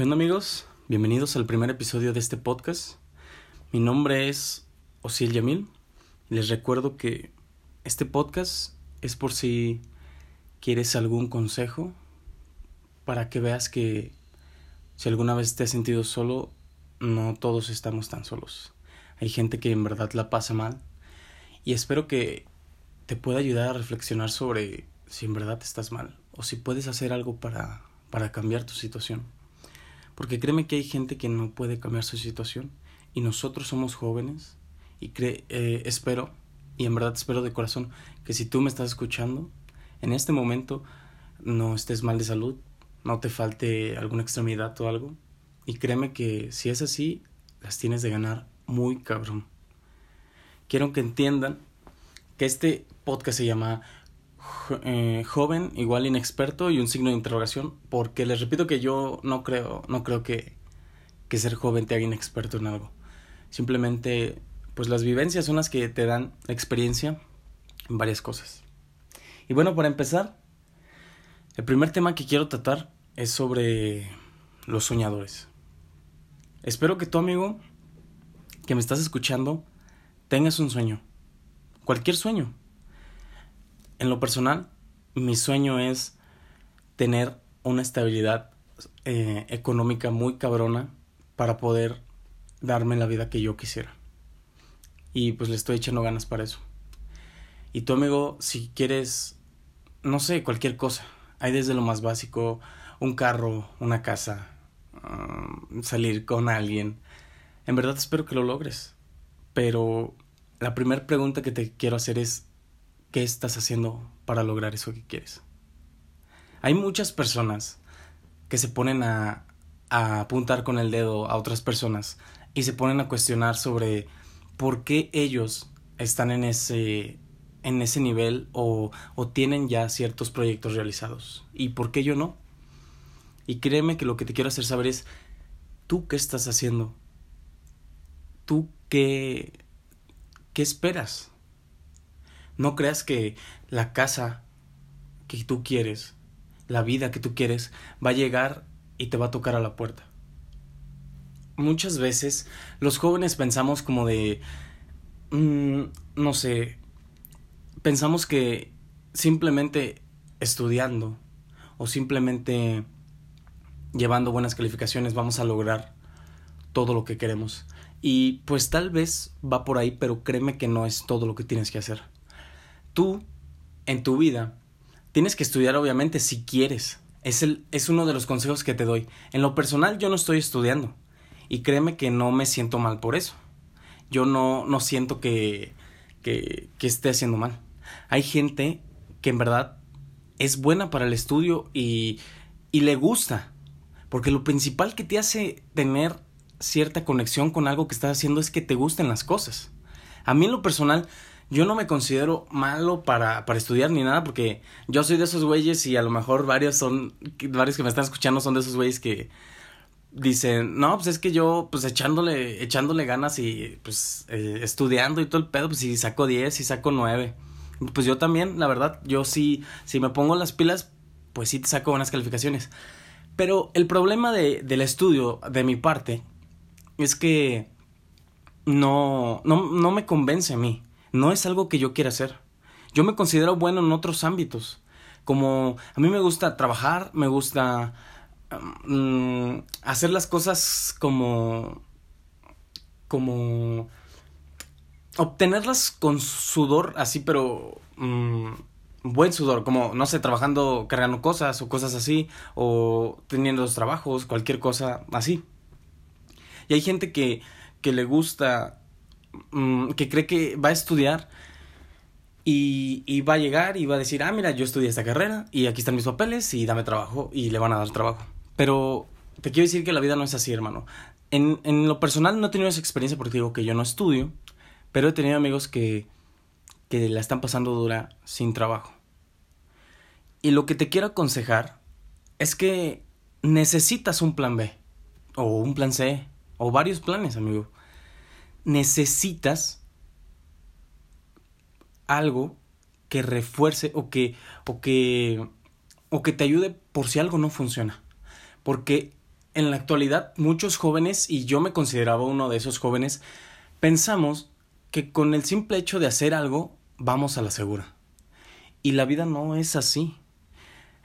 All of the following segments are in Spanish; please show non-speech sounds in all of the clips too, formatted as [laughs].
¿Qué onda amigos? Bienvenidos al primer episodio de este podcast. Mi nombre es Osiel Yamil les recuerdo que este podcast es por si quieres algún consejo para que veas que si alguna vez te has sentido solo, no todos estamos tan solos. Hay gente que en verdad la pasa mal y espero que te pueda ayudar a reflexionar sobre si en verdad estás mal o si puedes hacer algo para, para cambiar tu situación. Porque créeme que hay gente que no puede cambiar su situación y nosotros somos jóvenes y cre eh, espero, y en verdad espero de corazón, que si tú me estás escuchando, en este momento no estés mal de salud, no te falte alguna extremidad o algo. Y créeme que si es así, las tienes de ganar muy cabrón. Quiero que entiendan que este podcast se llama eh, joven, igual inexperto y un signo de interrogación, porque les repito que yo no creo, no creo que, que ser joven te haga inexperto en algo. Simplemente, pues las vivencias son las que te dan experiencia en varias cosas. Y bueno, para empezar, el primer tema que quiero tratar es sobre los soñadores. Espero que tu amigo que me estás escuchando tengas un sueño. Cualquier sueño en lo personal, mi sueño es tener una estabilidad eh, económica muy cabrona para poder darme la vida que yo quisiera. Y pues le estoy echando ganas para eso. Y tu amigo, si quieres, no sé, cualquier cosa. Hay desde lo más básico, un carro, una casa, um, salir con alguien. En verdad espero que lo logres. Pero la primera pregunta que te quiero hacer es, qué estás haciendo para lograr eso que quieres. Hay muchas personas que se ponen a, a apuntar con el dedo a otras personas y se ponen a cuestionar sobre por qué ellos están en ese en ese nivel o, o, tienen ya ciertos proyectos realizados y por qué yo no. Y créeme que lo que te quiero hacer saber es tú qué estás haciendo. Tú qué qué esperas no creas que la casa que tú quieres, la vida que tú quieres, va a llegar y te va a tocar a la puerta. Muchas veces los jóvenes pensamos como de, mm, no sé, pensamos que simplemente estudiando o simplemente llevando buenas calificaciones vamos a lograr todo lo que queremos. Y pues tal vez va por ahí, pero créeme que no es todo lo que tienes que hacer tú en tu vida tienes que estudiar obviamente si quieres. Es, el, es uno de los consejos que te doy. En lo personal yo no estoy estudiando y créeme que no me siento mal por eso. Yo no, no siento que, que, que esté haciendo mal. Hay gente que en verdad es buena para el estudio y, y le gusta. Porque lo principal que te hace tener cierta conexión con algo que estás haciendo es que te gusten las cosas. A mí en lo personal yo no me considero malo para, para estudiar ni nada porque yo soy de esos güeyes y a lo mejor varios son, varios que me están escuchando son de esos güeyes que dicen, no, pues es que yo, pues echándole, echándole ganas y pues eh, estudiando y todo el pedo, pues si saco 10, si saco 9. Pues yo también, la verdad, yo sí, si me pongo las pilas, pues sí te saco buenas calificaciones. Pero el problema de, del estudio, de mi parte, es que no, no, no me convence a mí no es algo que yo quiera hacer. Yo me considero bueno en otros ámbitos. Como a mí me gusta trabajar, me gusta mm, hacer las cosas como como obtenerlas con sudor así, pero mm, buen sudor, como no sé, trabajando, cargando cosas o cosas así, o teniendo los trabajos, cualquier cosa así. Y hay gente que, que le gusta Mm, que cree que va a estudiar y, y, va a llegar y va a decir, ah, mira, yo estudié esta carrera y aquí están mis papeles y dame trabajo y le van a dar trabajo. Pero te quiero decir que la vida no es así, hermano. En, en lo personal no he tenido esa experiencia porque digo que yo no estudio, pero he tenido amigos que, que la están pasando dura sin trabajo. Y lo que te quiero aconsejar es que necesitas un plan B, o un plan C, o varios planes, amigo necesitas algo que refuerce o que, o que, o que te ayude por si algo no funciona. Porque en la actualidad muchos jóvenes, y yo me consideraba uno de esos jóvenes, pensamos que con el simple hecho de hacer algo vamos a la segura. Y la vida no es así.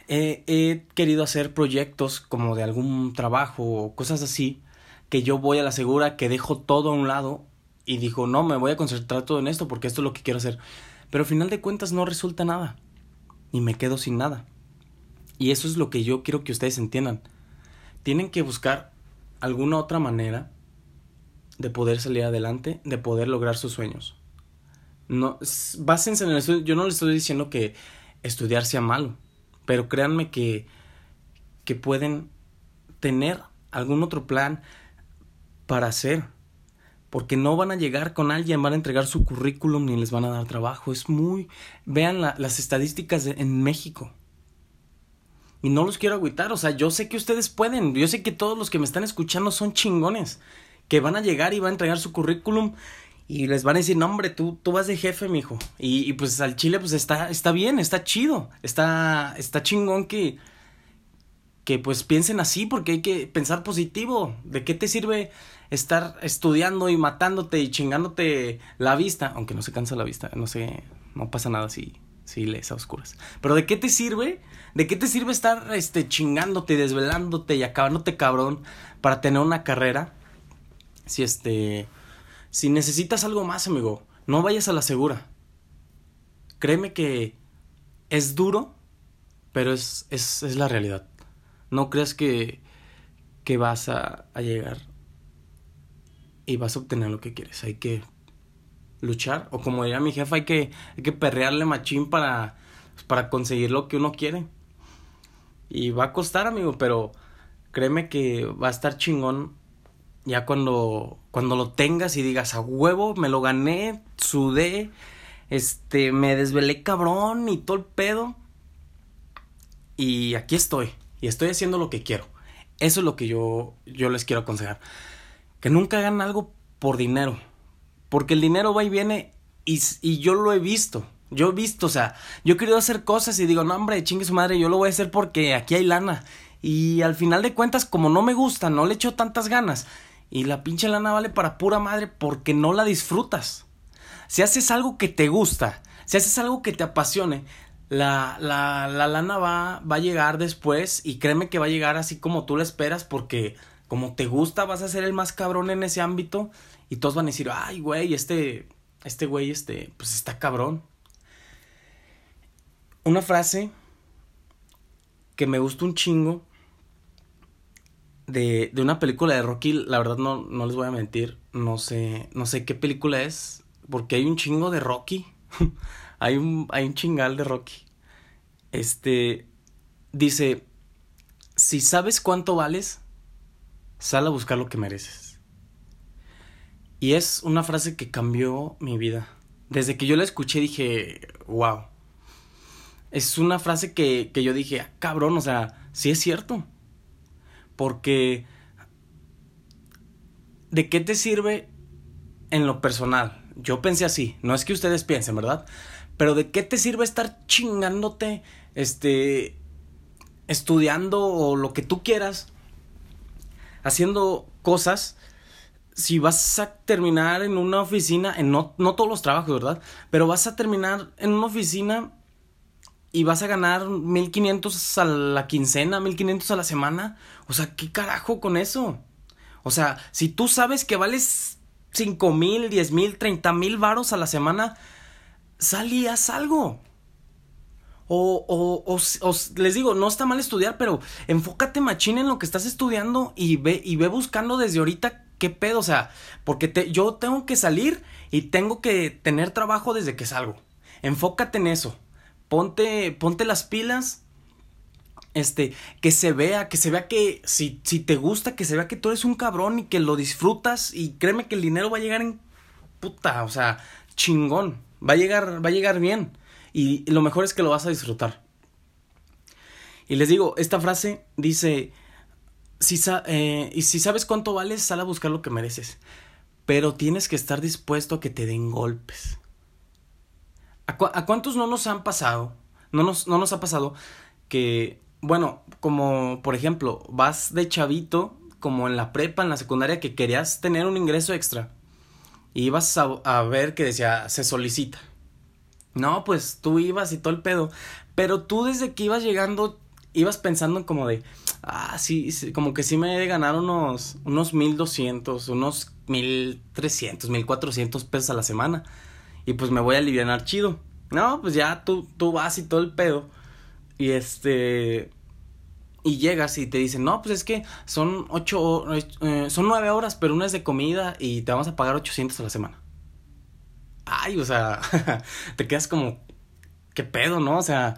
he querido hacer proyectos como de algún trabajo o cosas así, que yo voy a la segura, que dejo todo a un lado y digo, no, me voy a concentrar todo en esto porque esto es lo que quiero hacer. Pero al final de cuentas no resulta nada. Y me quedo sin nada. Y eso es lo que yo quiero que ustedes entiendan. Tienen que buscar alguna otra manera de poder salir adelante, de poder lograr sus sueños. No, básense en el estudio. Yo no les estoy diciendo que estudiar sea malo, pero créanme que, que pueden tener algún otro plan para hacer. Porque no van a llegar con alguien, van a entregar su currículum ni les van a dar trabajo. Es muy... Vean las estadísticas en México. Y no los quiero agüitar, o sea, yo sé que ustedes pueden, yo sé que todos los que me están escuchando son chingones, que van a llegar y van a entregar su currículum y les van a decir, no hombre, tú, tú vas de jefe, mijo. Y, y pues al Chile pues está, está bien, está chido, está, está chingón que, que pues piensen así porque hay que pensar positivo. ¿De qué te sirve estar estudiando y matándote y chingándote la vista? Aunque no se cansa la vista, no sé, no pasa nada si, si lees a oscuras. Pero ¿de qué te sirve? ¿De qué te sirve estar este, chingándote, desvelándote y acabándote cabrón para tener una carrera? Si este... Si necesitas algo más, amigo, no vayas a la segura. Créeme que es duro, pero es, es, es la realidad. No creas que, que vas a, a llegar y vas a obtener lo que quieres. Hay que luchar. O como diría mi jefa, hay que, hay que perrearle machín para, para conseguir lo que uno quiere. Y va a costar, amigo, pero créeme que va a estar chingón ya cuando, cuando lo tengas y digas a huevo, me lo gané, sudé, este, me desvelé cabrón y todo el pedo. Y aquí estoy y estoy haciendo lo que quiero. Eso es lo que yo, yo les quiero aconsejar. Que nunca hagan algo por dinero. Porque el dinero va y viene y, y yo lo he visto. Yo he visto, o sea, yo he querido hacer cosas y digo, no, hombre, chingue su madre, yo lo voy a hacer porque aquí hay lana. Y al final de cuentas, como no me gusta, no le echo tantas ganas. Y la pinche lana vale para pura madre porque no la disfrutas. Si haces algo que te gusta, si haces algo que te apasione, la, la, la lana va, va a llegar después y créeme que va a llegar así como tú la esperas porque como te gusta vas a ser el más cabrón en ese ámbito y todos van a decir, ay güey, este, este güey, este, pues está cabrón. Una frase que me gusta un chingo de, de una película de Rocky, la verdad no, no les voy a mentir, no sé, no sé qué película es, porque hay un chingo de Rocky. [laughs] hay un, hay un chingal de Rocky. Este dice, si sabes cuánto vales, sal a buscar lo que mereces. Y es una frase que cambió mi vida. Desde que yo la escuché dije, wow. Es una frase que, que yo dije, ah, cabrón, o sea, sí es cierto. Porque, ¿de qué te sirve en lo personal? Yo pensé así, no es que ustedes piensen, ¿verdad? Pero ¿de qué te sirve estar chingándote, este, estudiando o lo que tú quieras, haciendo cosas, si vas a terminar en una oficina, en no, no todos los trabajos, ¿verdad? Pero vas a terminar en una oficina y vas a ganar 1500 a la quincena, 1500 a la semana. O sea, ¿qué carajo con eso? O sea, si tú sabes que vales 5 mil, 10 mil, 30 mil varos a la semana, sal y haz algo. O, o, o, les digo, no está mal estudiar, pero enfócate machín en lo que estás estudiando y ve, y ve buscando desde ahorita qué pedo, o sea, porque te, yo tengo que salir y tengo que tener trabajo desde que salgo. Enfócate en eso. Ponte, ponte las pilas. Este, que se vea, que se vea que si, si te gusta, que se vea que tú eres un cabrón y que lo disfrutas y créeme que el dinero va a llegar en puta, o sea, chingón. Va a llegar, va a llegar bien. Y lo mejor es que lo vas a disfrutar. Y les digo, esta frase dice, si eh, y si sabes cuánto vales, sal a buscar lo que mereces. Pero tienes que estar dispuesto a que te den golpes. ¿A, cuántos no nos han pasado? No nos, no nos ha pasado que bueno, como por ejemplo, vas de chavito, como en la prepa, en la secundaria, que querías tener un ingreso extra. Y ibas a, a ver que decía, se solicita. No, pues tú ibas y todo el pedo. Pero tú desde que ibas llegando, ibas pensando en como de, ah, sí, como que sí me he de ganar unos, unos 1200, unos 1300, 1400 pesos a la semana. Y pues me voy a aliviar chido. No, pues ya tú, tú vas y todo el pedo. Y este. Y llegas y te dicen, no, pues es que son ocho, eh, son nueve horas, pero una es de comida y te vamos a pagar 800 a la semana. Ay, o sea, [laughs] te quedas como, ¿qué pedo, no? O sea,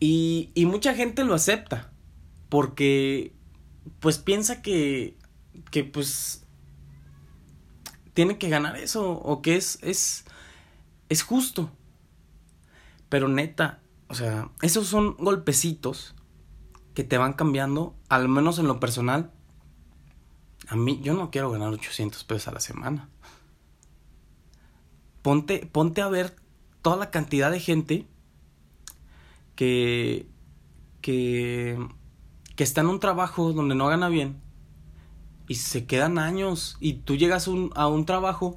y, y mucha gente lo acepta porque, pues piensa que, que pues, tiene que ganar eso o que es, es, es justo. Pero neta, o sea, esos son golpecitos que te van cambiando, al menos en lo personal. A mí, yo no quiero ganar 800 pesos a la semana. Ponte, ponte a ver toda la cantidad de gente que, que, que está en un trabajo donde no gana bien y se quedan años y tú llegas un, a un trabajo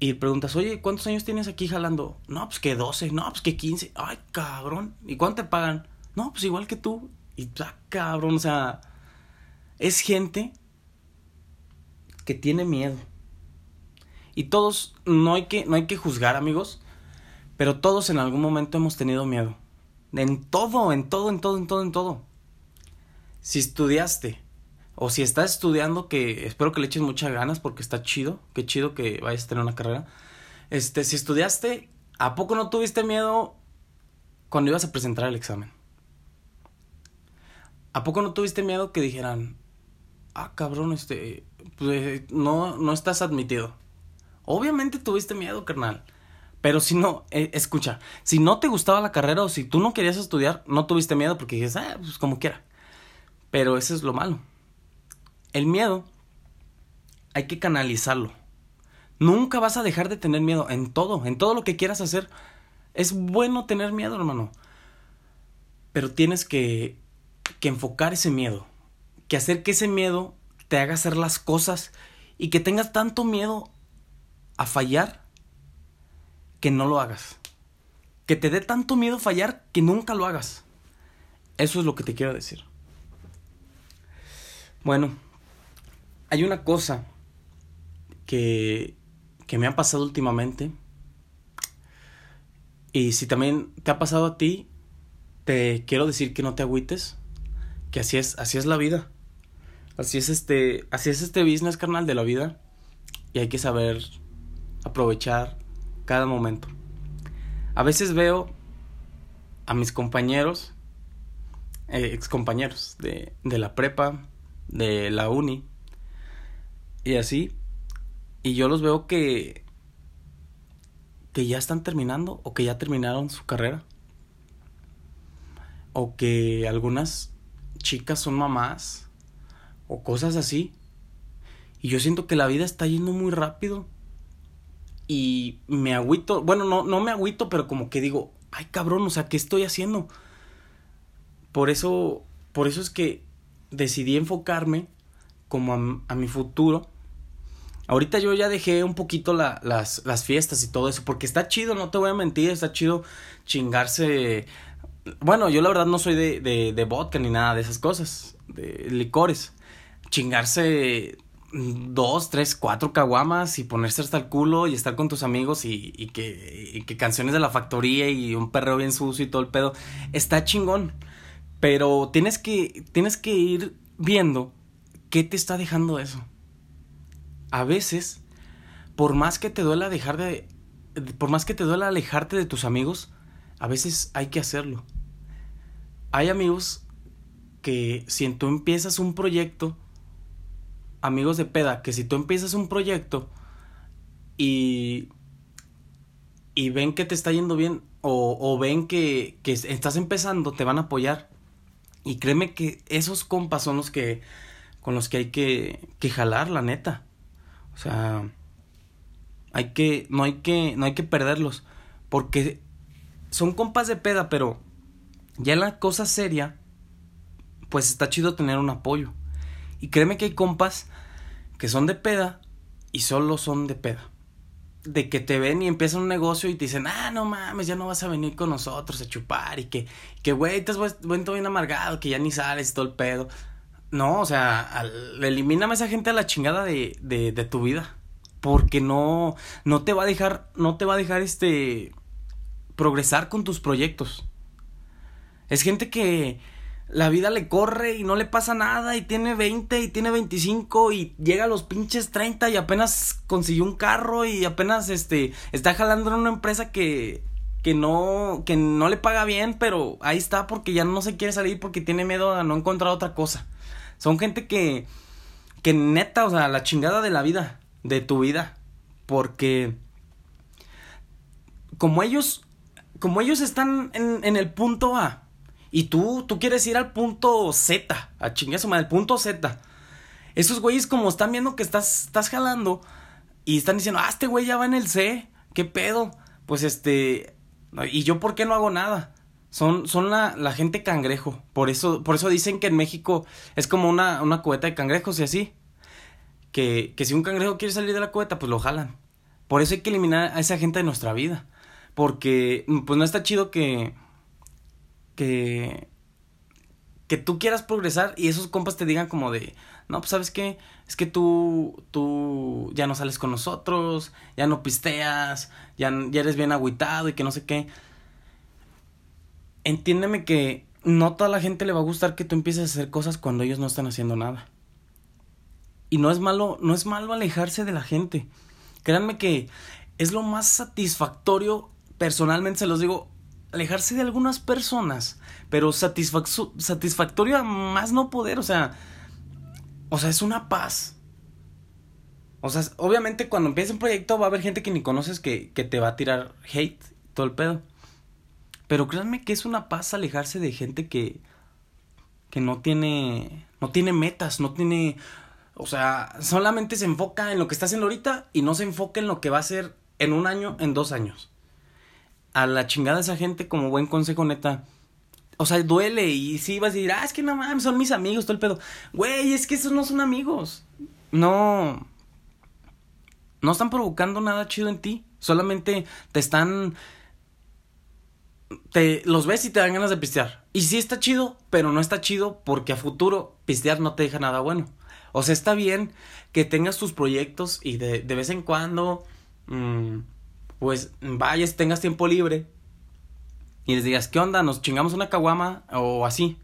y preguntas, oye, ¿cuántos años tienes aquí jalando? No, pues que 12, no, pues que 15. Ay, cabrón. ¿Y cuánto te pagan? No, pues igual que tú. Y, ah, cabrón, o sea, es gente que tiene miedo. Y todos, no hay que, no hay que juzgar, amigos, pero todos en algún momento hemos tenido miedo. En todo, en todo, en todo, en todo, en todo. Si estudiaste o si estás estudiando, que espero que le eches muchas ganas porque está chido, qué chido que vayas a tener una carrera. Este, si estudiaste, ¿a poco no tuviste miedo cuando ibas a presentar el examen? ¿A poco no tuviste miedo que dijeran, ah, cabrón, este, pues, no, no estás admitido? Obviamente tuviste miedo, carnal. Pero si no, eh, escucha, si no te gustaba la carrera o si tú no querías estudiar, no tuviste miedo porque dices, ah, pues como quiera. Pero eso es lo malo el miedo hay que canalizarlo. Nunca vas a dejar de tener miedo en todo, en todo lo que quieras hacer. Es bueno tener miedo, hermano. Pero tienes que, que enfocar ese miedo. Que hacer que ese miedo te haga hacer las cosas y que tengas tanto miedo a fallar que no lo hagas. Que te dé tanto miedo fallar que nunca lo hagas. Eso es lo que te quiero decir. Bueno, hay una cosa que, que me ha pasado últimamente. Y si también te ha pasado a ti, te quiero decir que no te agüites. Que así es, así es la vida. Así es este, así es este business carnal de la vida. Y hay que saber aprovechar cada momento. A veces veo a mis compañeros, eh, ex compañeros de, de la prepa, de la uni, y así. Y yo los veo que. que ya están terminando o que ya terminaron su carrera. O que algunas chicas son mamás. O cosas así. Y yo siento que la vida está yendo muy rápido. Y me agüito. Bueno, no, no me agüito, pero como que digo, ay cabrón, o sea, ¿qué estoy haciendo? Por eso. Por eso es que decidí enfocarme como a, mi futuro Ahorita yo ya dejé un poquito la, las, las fiestas y todo eso, porque está chido, no te voy a mentir, está chido chingarse. Bueno, yo la verdad no soy de, de, de vodka ni nada de esas cosas, de licores. Chingarse dos, tres, cuatro caguamas y ponerse hasta el culo y estar con tus amigos y, y, que, que canciones de la factoría y un perreo bien sucio y todo el pedo. Está chingón. Pero tienes que, tienes que ir viendo qué te está dejando eso a veces, por más que te duela dejar de, por más que te duela alejarte de tus amigos, a veces hay que hacerlo. Hay amigos que si tú empiezas un proyecto, amigos de peda, que si tú empiezas un proyecto y, y ven que te está yendo bien o, ven que, que estás empezando, te van a apoyar. Y créeme que esos compas son los que con los que hay que, que jalar, la neta. O sea, hay que, no hay que, no hay que perderlos. Porque son compas de peda, pero Ya en la cosa seria, pues está chido tener un apoyo. Y créeme que hay compas que son de peda y solo son de peda. De que te ven y empiezan un negocio y te dicen, ah, no mames, ya no vas a venir con nosotros a chupar y que, que güey, te has vuelto bien amargado, que ya ni sales y todo el pedo. No, o sea, elimíname a esa gente a la chingada de, de, de tu vida. Porque no, no te va a dejar, no te va a dejar este, progresar con tus proyectos. Es gente que la vida le corre y no le pasa nada y tiene 20 y tiene 25 y llega a los pinches 30 y apenas consiguió un carro y apenas este está jalando en una empresa que que no que no le paga bien, pero ahí está porque ya no se quiere salir porque tiene miedo a no encontrar otra cosa. Son gente que que neta, o sea, la chingada de la vida, de tu vida, porque como ellos como ellos están en, en el punto A y tú, tú quieres ir al punto Z, a chingazo, el punto Z. Esos güeyes como están viendo que estás, estás jalando y están diciendo, ah, este güey ya va en el C, ¿qué pedo? Pues este, ¿y yo por qué no hago nada? Son, son la, la gente cangrejo. Por eso, por eso dicen que en México es como una, una cubeta de cangrejos y así. Que, que si un cangrejo quiere salir de la cubeta, pues lo jalan. Por eso hay que eliminar a esa gente de nuestra vida. Porque, pues no está chido que, que que tú quieras progresar y esos compas te digan como de, no, pues sabes qué, es que tú, tú ya no sales con nosotros, ya no pisteas, ya, ya eres bien agüitado y que no sé qué. Entiéndeme que no toda la gente le va a gustar que tú empieces a hacer cosas cuando ellos no están haciendo nada. Y no es malo, no es malo alejarse de la gente. Créanme que es lo más satisfactorio, personalmente se los digo, alejarse de algunas personas, pero satisfactorio a más no poder, o sea, o sea, es una paz. O sea, obviamente cuando empieza un proyecto va a haber gente que ni conoces que, que te va a tirar hate, todo el pedo. Pero créanme que es una paz alejarse de gente que, que no tiene, no tiene metas, no tiene, o sea, solamente se enfoca en lo que está haciendo ahorita y no se enfoca en lo que va a hacer en un año, en dos años a la chingada esa gente como buen consejo neta. O sea, duele y sí vas a decir, ah, es que no mames, son mis amigos, todo el pedo. Güey, es que esos no son amigos. No. No están provocando nada chido en ti. Solamente te están. Te los ves y te dan ganas de pistear. Y sí está chido, pero no está chido porque a futuro pistear no te deja nada bueno. O sea, está bien que tengas tus proyectos y de, de vez en cuando. Mmm, pues vayas, tengas tiempo libre y les digas, ¿qué onda? ¿Nos chingamos una caguama o así?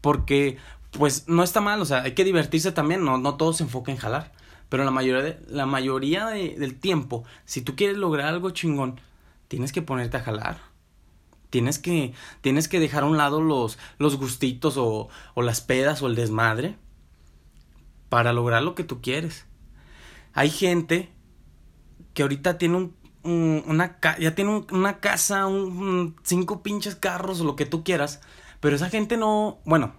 Porque, pues, no está mal, o sea, hay que divertirse también, no, no todo se enfoca en jalar. Pero la mayoría, de, la mayoría del tiempo, si tú quieres lograr algo chingón, tienes que ponerte a jalar. Tienes que, tienes que dejar a un lado los, los gustitos o, o las pedas o el desmadre para lograr lo que tú quieres. Hay gente que ahorita tiene un una ya tiene una casa, un, cinco pinches carros o lo que tú quieras, pero esa gente no, bueno,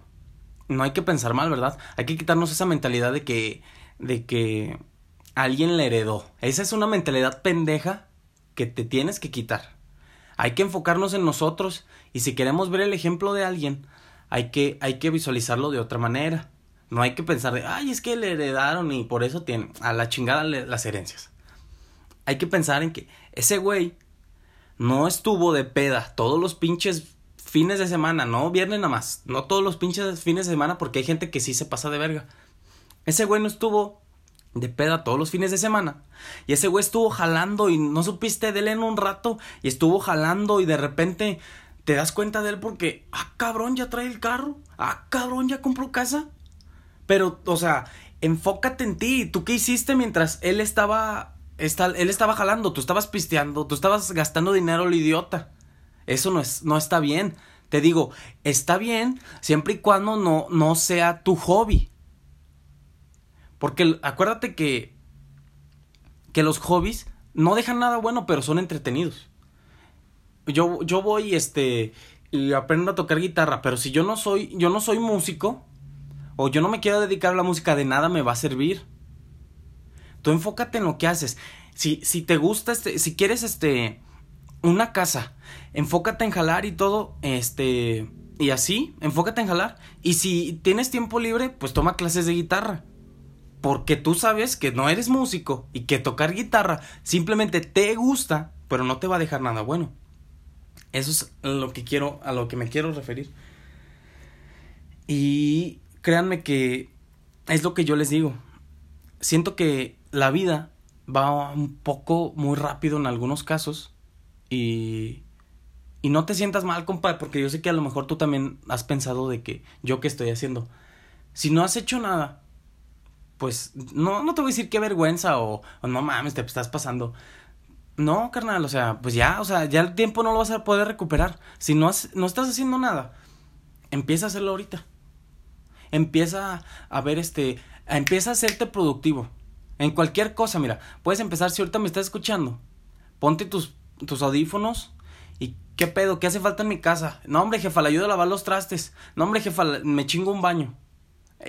no hay que pensar mal, ¿verdad? Hay que quitarnos esa mentalidad de que de que alguien le heredó. Esa es una mentalidad pendeja que te tienes que quitar. Hay que enfocarnos en nosotros y si queremos ver el ejemplo de alguien, hay que hay que visualizarlo de otra manera. No hay que pensar de, ay, es que le heredaron y por eso tienen a la chingada las herencias hay que pensar en que ese güey no estuvo de peda todos los pinches fines de semana, no viernes nada más, no todos los pinches fines de semana porque hay gente que sí se pasa de verga. Ese güey no estuvo de peda todos los fines de semana. Y ese güey estuvo jalando y no supiste de él en un rato y estuvo jalando y de repente te das cuenta de él porque, ah, cabrón, ya trae el carro, ah, cabrón, ya compró casa. Pero, o sea, enfócate en ti. ¿Tú qué hiciste mientras él estaba él estaba jalando, tú estabas pisteando, tú estabas gastando dinero al idiota. Eso no, es, no está bien. Te digo, está bien siempre y cuando no, no sea tu hobby. Porque acuérdate que, que los hobbies no dejan nada bueno, pero son entretenidos. Yo, yo voy este, y aprendo a tocar guitarra, pero si yo no soy, yo no soy músico, o yo no me quiero dedicar a la música, de nada me va a servir. Tú enfócate en lo que haces. Si, si te gusta, este, si quieres este, una casa, enfócate en jalar y todo, este, y así, enfócate en jalar. Y si tienes tiempo libre, pues toma clases de guitarra. Porque tú sabes que no eres músico y que tocar guitarra simplemente te gusta, pero no te va a dejar nada bueno. Eso es lo que quiero, a lo que me quiero referir. Y créanme que es lo que yo les digo. Siento que la vida va un poco muy rápido en algunos casos y y no te sientas mal, compa, porque yo sé que a lo mejor tú también has pensado de que yo qué estoy haciendo. Si no has hecho nada, pues no, no te voy a decir qué vergüenza o, no mames, te estás pasando. No, carnal, o sea, pues ya, o sea, ya el tiempo no lo vas a poder recuperar. Si no, no estás haciendo nada, empieza a hacerlo ahorita. Empieza a ver este, empieza a hacerte productivo. En cualquier cosa, mira, puedes empezar si ahorita me estás escuchando. Ponte tus, tus audífonos, ¿Y qué pedo? ¿Qué hace falta en mi casa? No, hombre, jefa, le ayudo a lavar los trastes. No, hombre, jefa, me chingo un baño.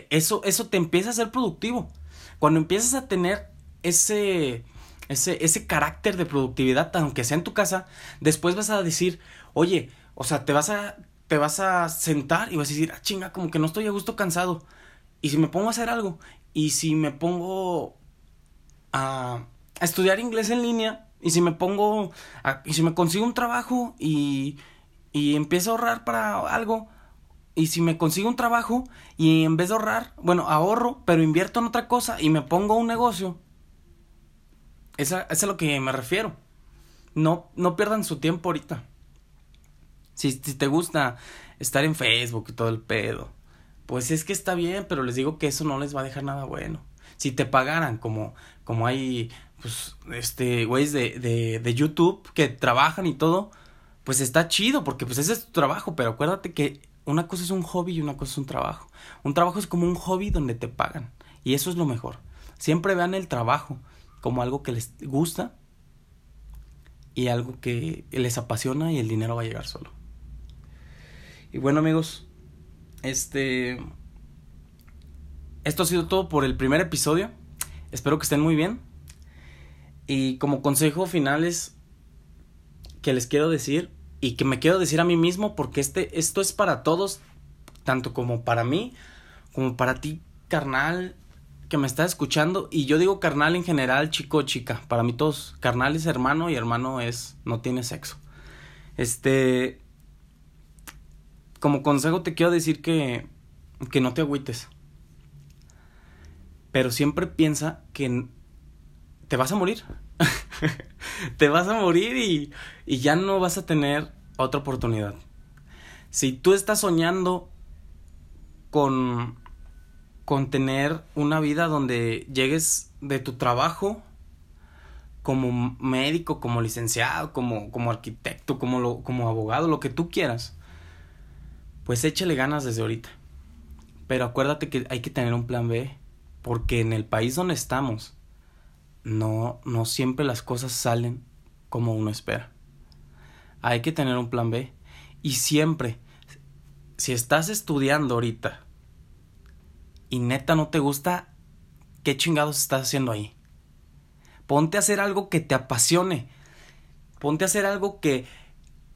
Eso, eso te empieza a ser productivo. Cuando empiezas a tener ese, ese, ese carácter de productividad, aunque sea en tu casa, después vas a decir, oye, o sea, te vas a, te vas a sentar y vas a decir, ah, chinga, como que no estoy a gusto cansado. Y si me pongo a hacer algo, y si me pongo a, estudiar inglés en línea, y si me pongo, y si me consigo un trabajo y, y empiezo a ahorrar para algo, y si me consigo un trabajo y en vez de ahorrar, bueno, ahorro, pero invierto en otra cosa y me pongo un negocio, esa, es a lo que me refiero. No, no pierdan su tiempo ahorita. Si, si te gusta estar en Facebook y todo el pedo, pues es que está bien, pero les digo que eso no les va a dejar nada bueno. Si te pagaran como, como hay pues, este, güeyes de, de, de YouTube que trabajan y todo, pues está chido, porque pues ese es tu trabajo, pero acuérdate que una cosa es un hobby y una cosa es un trabajo. Un trabajo es como un hobby donde te pagan, y eso es lo mejor. Siempre vean el trabajo como algo que les gusta y algo que les apasiona y el dinero va a llegar solo. Y bueno amigos, este... Esto ha sido todo por el primer episodio. Espero que estén muy bien. Y como consejo finales que les quiero decir y que me quiero decir a mí mismo porque este esto es para todos, tanto como para mí, como para ti, carnal, que me está escuchando y yo digo carnal en general, chico chica, para mí todos, carnal es hermano y hermano es no tiene sexo. Este como consejo te quiero decir que que no te agüites. Pero siempre piensa que te vas a morir. [laughs] te vas a morir y, y ya no vas a tener otra oportunidad. Si tú estás soñando con, con tener una vida donde llegues de tu trabajo como médico, como licenciado, como, como arquitecto, como, lo, como abogado, lo que tú quieras, pues échale ganas desde ahorita. Pero acuérdate que hay que tener un plan B, porque en el país donde estamos, no, no siempre las cosas salen como uno espera. Hay que tener un plan B. Y siempre, si estás estudiando ahorita y neta no te gusta, ¿qué chingados estás haciendo ahí? Ponte a hacer algo que te apasione. Ponte a hacer algo que,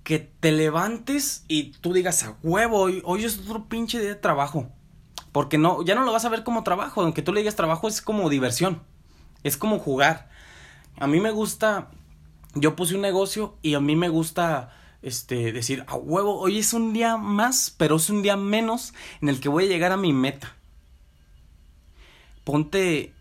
que te levantes y tú digas a huevo, hoy, hoy es otro pinche día de trabajo. Porque no, ya no lo vas a ver como trabajo, aunque tú le digas trabajo es como diversión. Es como jugar. A mí me gusta, yo puse un negocio y a mí me gusta este decir, a huevo, hoy es un día más, pero es un día menos en el que voy a llegar a mi meta. Ponte